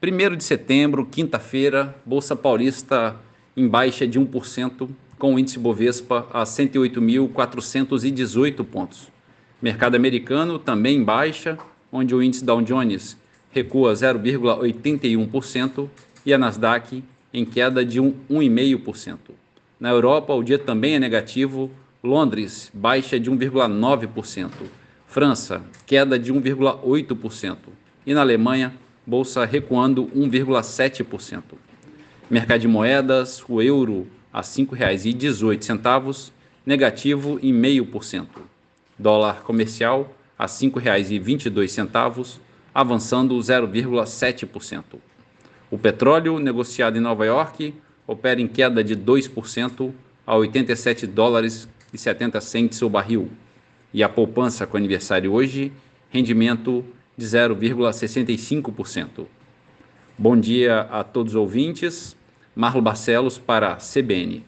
1 de setembro, quinta-feira, Bolsa Paulista em baixa de 1%, com o índice Bovespa a 108.418 pontos. Mercado americano também em baixa, onde o índice Dow Jones recua 0,81% e a Nasdaq em queda de 1,5%. Na Europa, o dia também é negativo, Londres baixa de 1,9%, França queda de 1,8% e na Alemanha bolsa recuando 1,7%. Mercado de moedas, o euro a R$ 5,18, negativo em 0,5%. Dólar comercial a R$ 5,22, avançando 0,7%. O petróleo negociado em Nova York opera em queda de 2% a 87 dólares e 70 centes o barril. E a poupança com aniversário hoje, rendimento de 0,65%. Bom dia a todos os ouvintes. Marlo Barcelos para CBN.